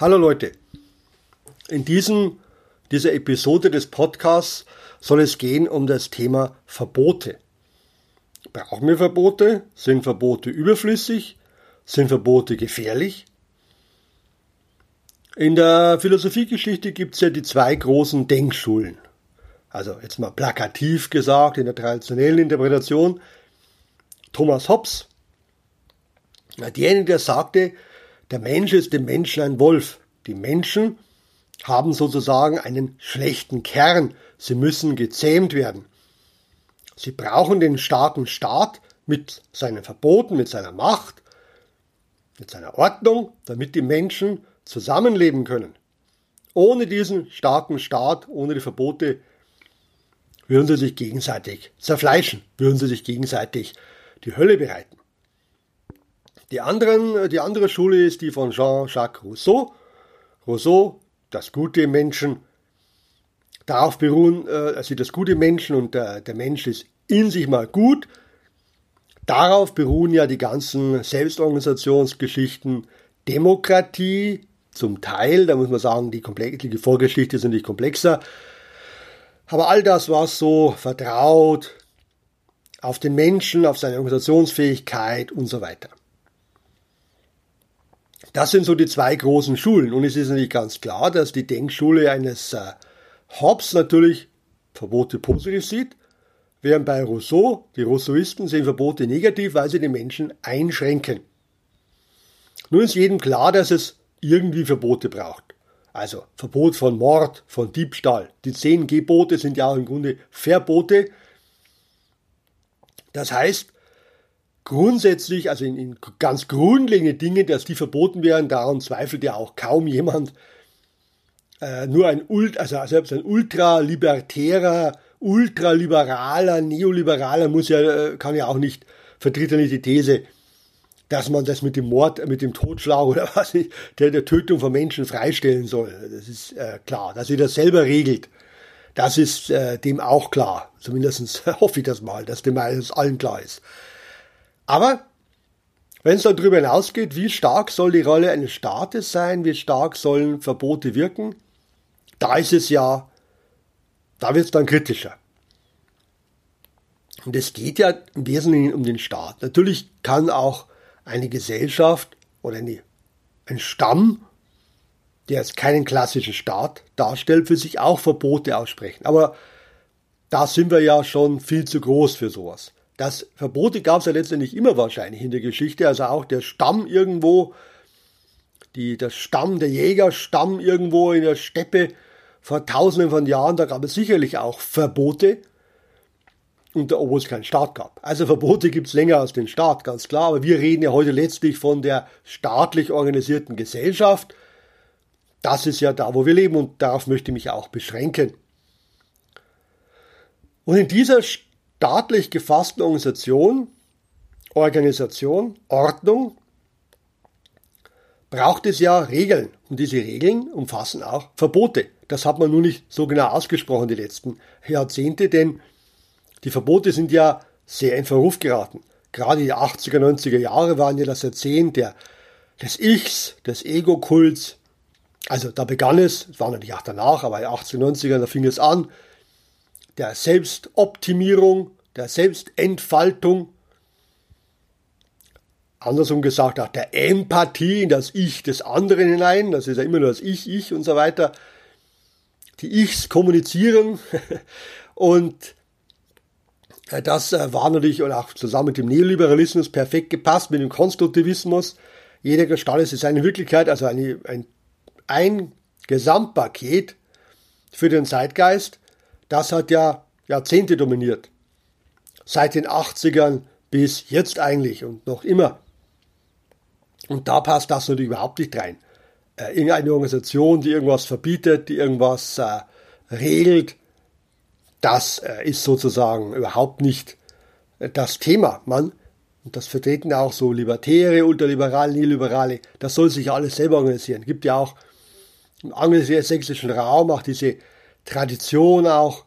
Hallo Leute. In diesem, dieser Episode des Podcasts soll es gehen um das Thema Verbote. Brauchen wir Verbote? Sind Verbote überflüssig? Sind Verbote gefährlich? In der Philosophiegeschichte gibt es ja die zwei großen Denkschulen. Also jetzt mal plakativ gesagt in der traditionellen Interpretation. Thomas Hobbes, derjenige, der sagte, der Mensch ist dem Menschen ein Wolf. Die Menschen haben sozusagen einen schlechten Kern. Sie müssen gezähmt werden. Sie brauchen den starken Staat mit seinen Verboten, mit seiner Macht, mit seiner Ordnung, damit die Menschen zusammenleben können. Ohne diesen starken Staat, ohne die Verbote, würden sie sich gegenseitig zerfleischen, würden sie sich gegenseitig die Hölle bereiten. Die, anderen, die andere Schule ist die von Jean-Jacques Rousseau. Rousseau, das gute Menschen, darauf beruhen, äh, also das gute Menschen und der, der Mensch ist in sich mal gut. Darauf beruhen ja die ganzen Selbstorganisationsgeschichten, Demokratie zum Teil, da muss man sagen, die, die Vorgeschichte ist nicht komplexer. Aber all das, was so vertraut auf den Menschen, auf seine Organisationsfähigkeit und so weiter. Das sind so die zwei großen Schulen. Und es ist natürlich ganz klar, dass die Denkschule eines äh, Hobbes natürlich Verbote positiv sieht, während bei Rousseau die Rousseauisten sehen Verbote negativ, weil sie den Menschen einschränken. Nun ist jedem klar, dass es irgendwie Verbote braucht. Also Verbot von Mord, von Diebstahl. Die zehn Gebote sind ja auch im Grunde Verbote. Das heißt, grundsätzlich, also in, in ganz grundlegende Dinge, dass die verboten werden, daran zweifelt ja auch kaum jemand. Äh, nur ein, Ult, also selbst ein ultralibertärer, ultraliberaler, neoliberaler muss ja, äh, kann ja auch nicht, vertritt ja nicht die These, dass man das mit dem Mord, mit dem Totschlag oder was nicht, der, der Tötung von Menschen freistellen soll. Das ist äh, klar, dass sie das selber regelt. Das ist äh, dem auch klar. Zumindest hoffe ich das mal, dass dem allen klar ist. Aber wenn es dann darüber hinausgeht, wie stark soll die Rolle eines Staates sein, wie stark sollen Verbote wirken, da ist es ja, da wird es dann kritischer. Und es geht ja im Wesentlichen um den Staat. Natürlich kann auch eine Gesellschaft oder eine, ein Stamm, der jetzt keinen klassischen Staat darstellt, für sich auch Verbote aussprechen. Aber da sind wir ja schon viel zu groß für sowas. Das Verbote gab es ja letztendlich immer wahrscheinlich in der Geschichte. Also auch der Stamm irgendwo, die, der Stamm, der Jägerstamm irgendwo in der Steppe vor tausenden von Jahren, da gab es sicherlich auch Verbote, und obwohl es keinen Staat gab. Also Verbote gibt es länger als den Staat, ganz klar. Aber wir reden ja heute letztlich von der staatlich organisierten Gesellschaft. Das ist ja da, wo wir leben und darauf möchte ich mich auch beschränken. Und in dieser staatlich gefassten Organisation, Organisation, Ordnung, braucht es ja Regeln. Und diese Regeln umfassen auch Verbote. Das hat man nun nicht so genau ausgesprochen die letzten Jahrzehnte, denn die Verbote sind ja sehr in Verruf geraten. Gerade die 80er, 90er Jahre waren ja das Jahrzehnt der, des Ichs, des Ego-Kults. Also da begann es, es war natürlich auch danach, aber in den 80er, 90er, da fing es an, der Selbstoptimierung, der Selbstentfaltung, andersrum gesagt auch der Empathie in das Ich des anderen hinein, das ist ja immer nur das Ich, Ich und so weiter. Die Ichs kommunizieren und äh, das äh, war natürlich auch zusammen mit dem Neoliberalismus perfekt gepasst, mit dem Konstruktivismus. Jeder Gestalt ist eine Wirklichkeit, also eine, ein, ein Gesamtpaket für den Zeitgeist. Das hat ja Jahrzehnte dominiert seit den 80ern bis jetzt eigentlich und noch immer. Und da passt das natürlich überhaupt nicht rein. Äh, irgendeine Organisation, die irgendwas verbietet, die irgendwas äh, regelt, das äh, ist sozusagen überhaupt nicht äh, das Thema. Man, und das vertreten auch so Libertäre, Ultraliberale, Neoliberale, das soll sich alles selber organisieren. Gibt ja auch im angelsächsischen Raum auch diese Tradition auch,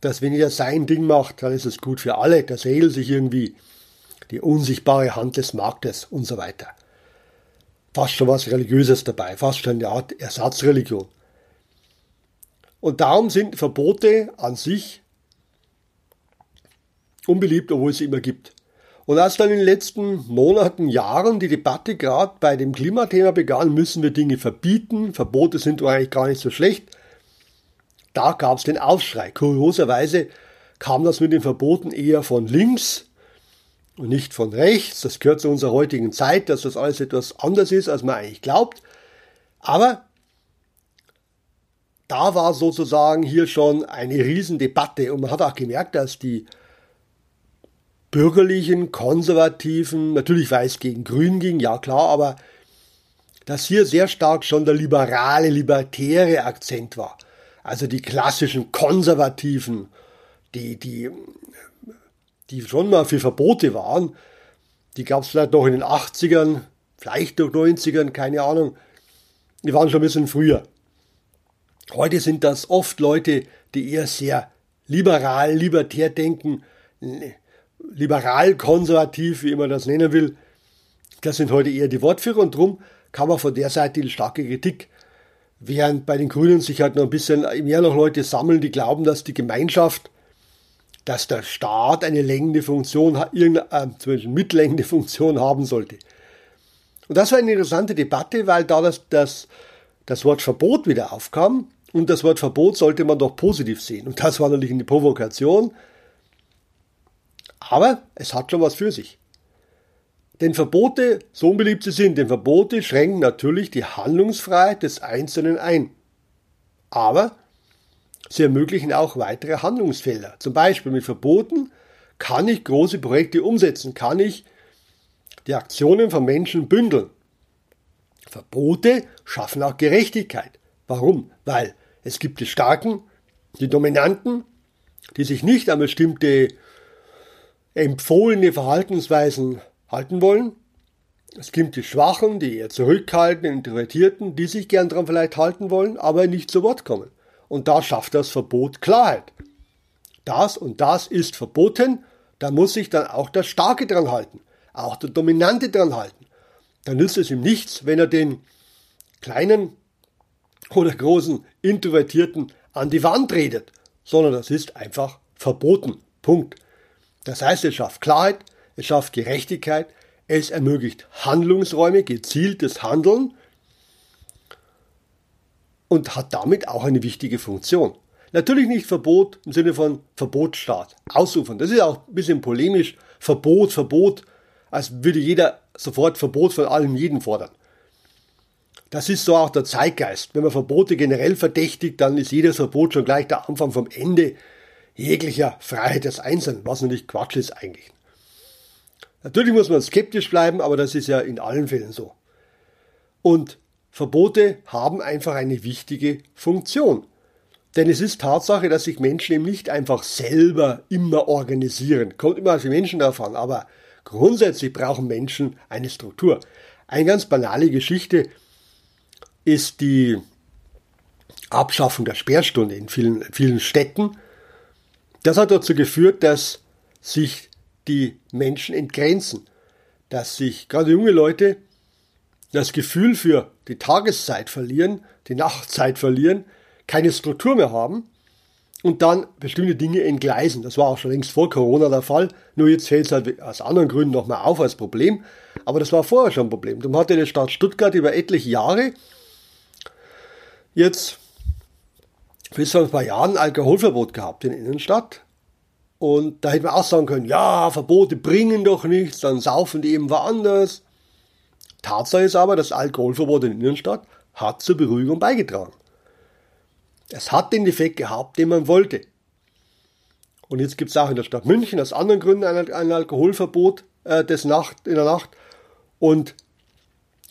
dass wenn jeder sein Ding macht, dann ist es gut für alle. Das regelt sich irgendwie die unsichtbare Hand des Marktes und so weiter. fast schon was Religiöses dabei, fast schon eine Art Ersatzreligion. Und darum sind Verbote an sich unbeliebt, obwohl es sie immer gibt. Und als dann in den letzten Monaten, Jahren die Debatte gerade bei dem Klimathema begann, müssen wir Dinge verbieten, Verbote sind eigentlich gar nicht so schlecht, da gab es den Aufschrei. Kurioserweise kam das mit den Verboten eher von links und nicht von rechts. Das gehört zu unserer heutigen Zeit, dass das alles etwas anders ist, als man eigentlich glaubt. Aber da war sozusagen hier schon eine Riesendebatte und man hat auch gemerkt, dass die bürgerlichen, konservativen, natürlich weil es gegen Grün ging, ja klar, aber dass hier sehr stark schon der liberale, libertäre Akzent war. Also die klassischen Konservativen, die, die, die schon mal für Verbote waren, die gab es vielleicht noch in den 80ern, vielleicht noch 90ern, keine Ahnung. Die waren schon ein bisschen früher. Heute sind das oft Leute, die eher sehr liberal, libertär denken, liberal-konservativ, wie man das nennen will. Das sind heute eher die Wortführer und darum kann man von der Seite die starke Kritik. Während bei den Grünen sich halt noch ein bisschen mehr noch Leute sammeln, die glauben, dass die Gemeinschaft, dass der Staat eine längende Funktion, irgendeine, äh, zumindest mitlängende Funktion haben sollte. Und das war eine interessante Debatte, weil da das, das, das Wort Verbot wieder aufkam und das Wort Verbot sollte man doch positiv sehen. Und das war natürlich eine Provokation, aber es hat schon was für sich. Denn Verbote, so unbeliebt sie sind, denn Verbote schränken natürlich die Handlungsfreiheit des Einzelnen ein. Aber sie ermöglichen auch weitere Handlungsfelder. Zum Beispiel mit Verboten kann ich große Projekte umsetzen, kann ich die Aktionen von Menschen bündeln. Verbote schaffen auch Gerechtigkeit. Warum? Weil es gibt die Starken, die Dominanten, die sich nicht an bestimmte empfohlene Verhaltensweisen halten wollen. Es gibt die Schwachen, die eher zurückhaltenden, Introvertierten, die sich gern daran vielleicht halten wollen, aber nicht zu Wort kommen. Und da schafft das Verbot Klarheit. Das und das ist verboten, da muss sich dann auch der Starke dran halten, auch der Dominante dran halten. Dann nützt es ihm nichts, wenn er den kleinen oder großen Introvertierten an die Wand redet, sondern das ist einfach verboten. Punkt. Das heißt, es schafft Klarheit, es schafft Gerechtigkeit, es ermöglicht Handlungsräume, gezieltes Handeln und hat damit auch eine wichtige Funktion. Natürlich nicht Verbot im Sinne von Verbotsstaat, ausufern. Das ist auch ein bisschen polemisch. Verbot, Verbot, als würde jeder sofort Verbot von allem jeden fordern. Das ist so auch der Zeitgeist. Wenn man Verbote generell verdächtigt, dann ist jedes Verbot schon gleich der Anfang vom Ende jeglicher Freiheit des Einzelnen, was natürlich Quatsch ist eigentlich. Natürlich muss man skeptisch bleiben, aber das ist ja in allen Fällen so. Und Verbote haben einfach eine wichtige Funktion. Denn es ist Tatsache, dass sich Menschen eben nicht einfach selber immer organisieren. Kommt immer auf die Menschen davon, aber grundsätzlich brauchen Menschen eine Struktur. Eine ganz banale Geschichte ist die Abschaffung der Sperrstunde in vielen, vielen Städten. Das hat dazu geführt, dass sich die Menschen entgrenzen, dass sich gerade junge Leute das Gefühl für die Tageszeit verlieren, die Nachtzeit verlieren, keine Struktur mehr haben und dann bestimmte Dinge entgleisen. Das war auch schon längst vor Corona der Fall, nur jetzt fällt es halt aus anderen Gründen nochmal auf als Problem, aber das war vorher schon ein Problem. Darum hatte die Stadt Stuttgart über etliche Jahre jetzt bis vor ein paar Jahren Alkoholverbot gehabt in der Innenstadt. Und da hätte man auch sagen können, ja, Verbote bringen doch nichts, dann saufen die eben woanders. Tatsache ist aber, das Alkoholverbot in der Innenstadt hat zur Beruhigung beigetragen. Es hat den Effekt gehabt, den man wollte. Und jetzt gibt es auch in der Stadt München aus anderen Gründen ein, Alkoholverbot äh, des Nacht, in der Nacht. Und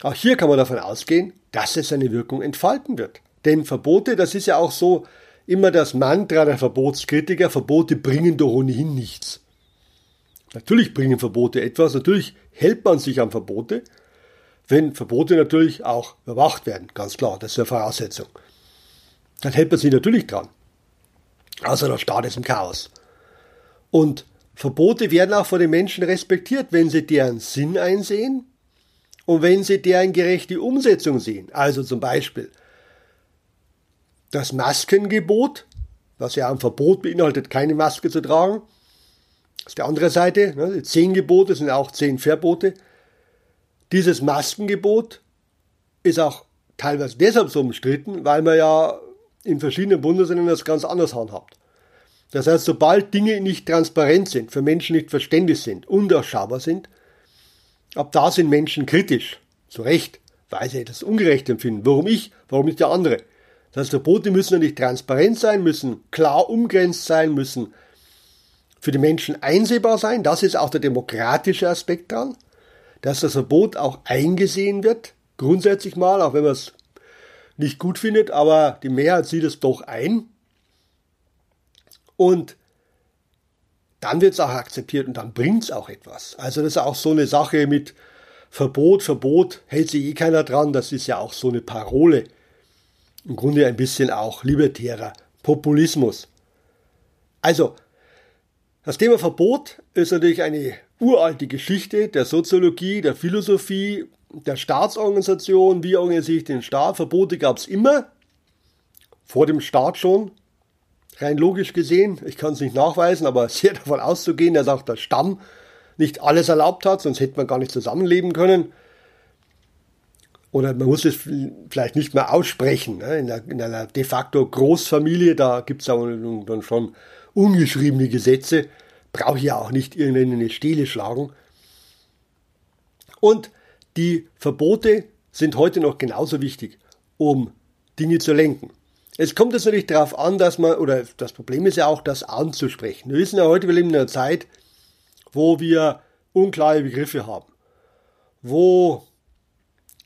auch hier kann man davon ausgehen, dass es seine Wirkung entfalten wird. Denn Verbote, das ist ja auch so immer das Mantra der Verbotskritiker, Verbote bringen doch ohnehin nichts. Natürlich bringen Verbote etwas, natürlich hält man sich an Verbote, wenn Verbote natürlich auch überwacht werden, ganz klar, das ist eine Voraussetzung. Dann hält man sich natürlich dran. Außer der Staat ist im Chaos. Und Verbote werden auch von den Menschen respektiert, wenn sie deren Sinn einsehen Und wenn Sie deren gerechte Umsetzung sehen, also zum Beispiel das Maskengebot, was ja ein Verbot beinhaltet, keine Maske zu tragen, ist die andere Seite, ne, die zehn Gebote sind auch zehn Verbote. Dieses Maskengebot ist auch teilweise deshalb so umstritten, weil man ja in verschiedenen Bundesländern das ganz anders handhabt. Das heißt, sobald Dinge nicht transparent sind, für Menschen nicht verständlich sind, undurchschaubar sind, ab da sind Menschen kritisch. Zu Recht, weil sie das ungerecht empfinden. Warum ich? Warum nicht der andere? Das heißt, Verbote müssen nicht transparent sein, müssen klar umgrenzt sein, müssen für die Menschen einsehbar sein. Das ist auch der demokratische Aspekt dran. Dass das Verbot auch eingesehen wird, grundsätzlich mal, auch wenn man es nicht gut findet, aber die Mehrheit sieht es doch ein. Und dann wird es auch akzeptiert und dann bringt es auch etwas. Also das ist auch so eine Sache mit Verbot, Verbot, hält sich eh keiner dran, das ist ja auch so eine Parole. Im Grunde ein bisschen auch libertärer Populismus. Also, das Thema Verbot ist natürlich eine uralte Geschichte der Soziologie, der Philosophie, der Staatsorganisation. Wie organisiere ich den Staat? Verbote gab es immer, vor dem Staat schon, rein logisch gesehen, ich kann es nicht nachweisen, aber sehr davon auszugehen, dass auch der Stamm nicht alles erlaubt hat, sonst hätte man gar nicht zusammenleben können. Oder man muss es vielleicht nicht mehr aussprechen. Ne? In, einer, in, einer, de facto Großfamilie, da gibt es dann schon ungeschriebene Gesetze, brauche ich ja auch nicht irgendeine Stele schlagen. Und die Verbote sind heute noch genauso wichtig, um Dinge zu lenken. Es kommt jetzt natürlich darauf an, dass man, oder das Problem ist ja auch, das anzusprechen. Wir wissen ja heute, wir leben in einer Zeit, wo wir unklare Begriffe haben. Wo,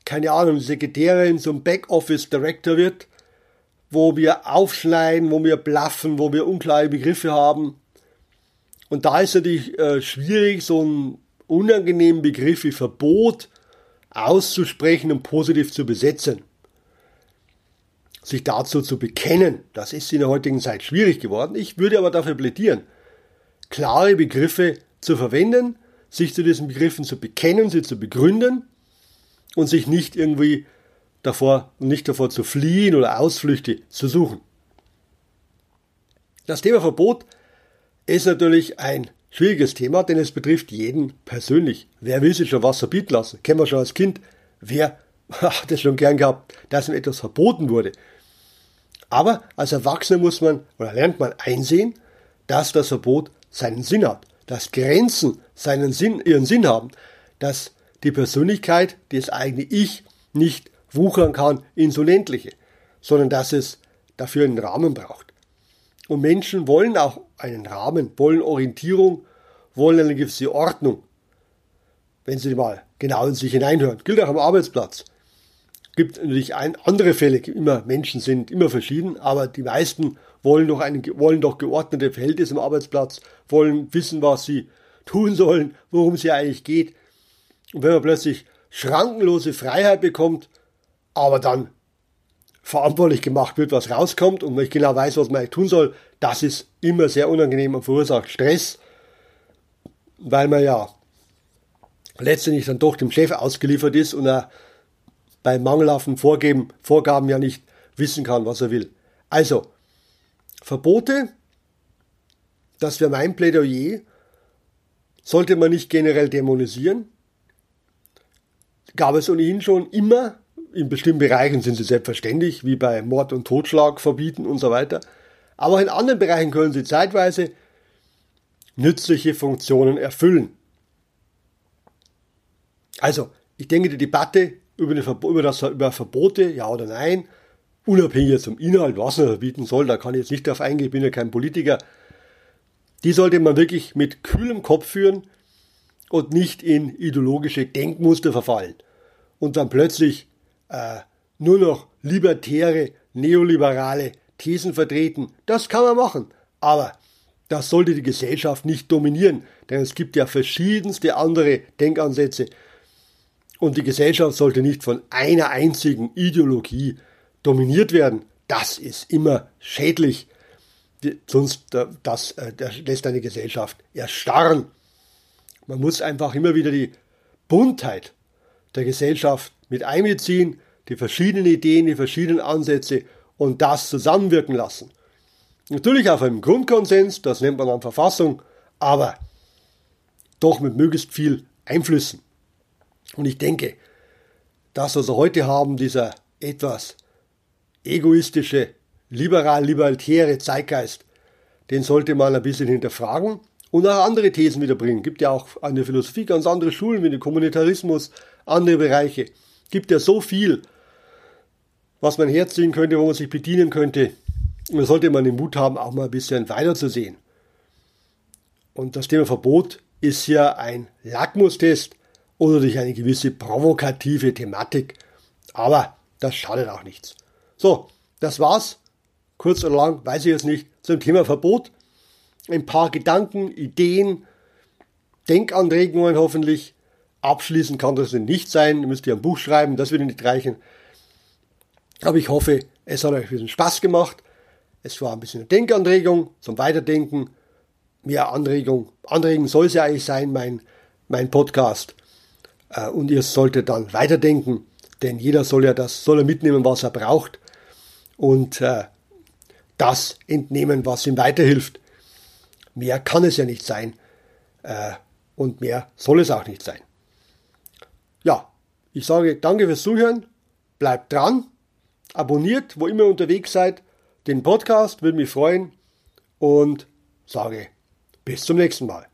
keine Ahnung, Sekretärin zum Backoffice Director wird, wo wir aufschneiden, wo wir blaffen, wo wir unklare Begriffe haben. Und da ist natürlich äh, schwierig, so einen unangenehmen Begriff wie Verbot auszusprechen und positiv zu besetzen sich dazu zu bekennen. Das ist in der heutigen Zeit schwierig geworden. Ich würde aber dafür plädieren, klare Begriffe zu verwenden, sich zu diesen Begriffen zu bekennen, sie zu begründen und sich nicht irgendwie davor, nicht davor zu fliehen oder Ausflüchte zu suchen. Das Thema Verbot ist natürlich ein schwieriges Thema, denn es betrifft jeden persönlich. Wer will sich schon was verbieten lassen? Kennen wir schon als Kind. Wer hat es schon gern gehabt, dass ihm etwas verboten wurde? Aber als Erwachsener muss man oder lernt man einsehen, dass das Verbot seinen Sinn hat, dass Grenzen seinen Sinn, ihren Sinn haben, dass die Persönlichkeit, das eigene Ich, nicht wuchern kann ins Unendliche, sondern dass es dafür einen Rahmen braucht. Und Menschen wollen auch einen Rahmen, wollen Orientierung, wollen eine gewisse Ordnung. Wenn Sie mal genau in sich hineinhören. Gilt auch am Arbeitsplatz gibt natürlich ein, andere Fälle, immer Menschen sind immer verschieden, aber die meisten wollen doch, einen, wollen doch geordnete Verhältnisse im Arbeitsplatz, wollen wissen, was sie tun sollen, worum es hier eigentlich geht. Und wenn man plötzlich schrankenlose Freiheit bekommt, aber dann verantwortlich gemacht wird, was rauskommt und man nicht genau weiß, was man tun soll, das ist immer sehr unangenehm und verursacht Stress, weil man ja letztendlich dann doch dem Chef ausgeliefert ist und er bei mangelhaften Vorgeben, Vorgaben ja nicht wissen kann, was er will. Also, Verbote, das wäre mein Plädoyer, sollte man nicht generell dämonisieren. Gab es ohnehin schon immer, in bestimmten Bereichen sind sie selbstverständlich, wie bei Mord und Totschlag verbieten und so weiter. Aber in anderen Bereichen können sie zeitweise nützliche Funktionen erfüllen. Also, ich denke, die Debatte über, eine, über, das, über Verbote, ja oder nein, unabhängig zum Inhalt, was man verbieten soll, da kann ich jetzt nicht darauf eingehen, ich bin ja kein Politiker, die sollte man wirklich mit kühlem Kopf führen und nicht in ideologische Denkmuster verfallen und dann plötzlich äh, nur noch libertäre, neoliberale Thesen vertreten. Das kann man machen, aber das sollte die Gesellschaft nicht dominieren, denn es gibt ja verschiedenste andere Denkansätze und die Gesellschaft sollte nicht von einer einzigen Ideologie dominiert werden. Das ist immer schädlich. Sonst das, äh, das lässt eine Gesellschaft erstarren. Man muss einfach immer wieder die Buntheit der Gesellschaft mit einbeziehen, die verschiedenen Ideen, die verschiedenen Ansätze und das zusammenwirken lassen. Natürlich auf einem Grundkonsens, das nennt man dann Verfassung, aber doch mit möglichst viel Einflüssen. Und ich denke, das, was wir heute haben, dieser etwas egoistische, liberal-libertäre Zeitgeist, den sollte man ein bisschen hinterfragen und auch andere Thesen wiederbringen. Gibt ja auch an der Philosophie ganz andere Schulen wie den Kommunitarismus, andere Bereiche. Gibt ja so viel, was man herziehen könnte, wo man sich bedienen könnte. Und da sollte man den Mut haben, auch mal ein bisschen weiter zu sehen. Und das Thema Verbot ist ja ein Lackmustest oder durch eine gewisse provokative Thematik. Aber das schadet auch nichts. So, das war's. Kurz oder lang, weiß ich jetzt nicht, zum Thema Verbot. Ein paar Gedanken, Ideen, Denkanregungen hoffentlich. Abschließend kann das nicht sein. Ihr müsst ihr ein Buch schreiben, das würde nicht reichen. Aber ich hoffe, es hat euch ein bisschen Spaß gemacht. Es war ein bisschen eine Denkanregung zum Weiterdenken. Mehr Anregung. Anregen soll es ja eigentlich sein, mein, mein Podcast. Äh, und ihr solltet dann weiterdenken, denn jeder soll ja das, soll er mitnehmen, was er braucht und äh, das entnehmen, was ihm weiterhilft. Mehr kann es ja nicht sein äh, und mehr soll es auch nicht sein. Ja, ich sage danke fürs Zuhören, bleibt dran, abonniert, wo immer ihr unterwegs seid, den Podcast, würde mich freuen und sage bis zum nächsten Mal.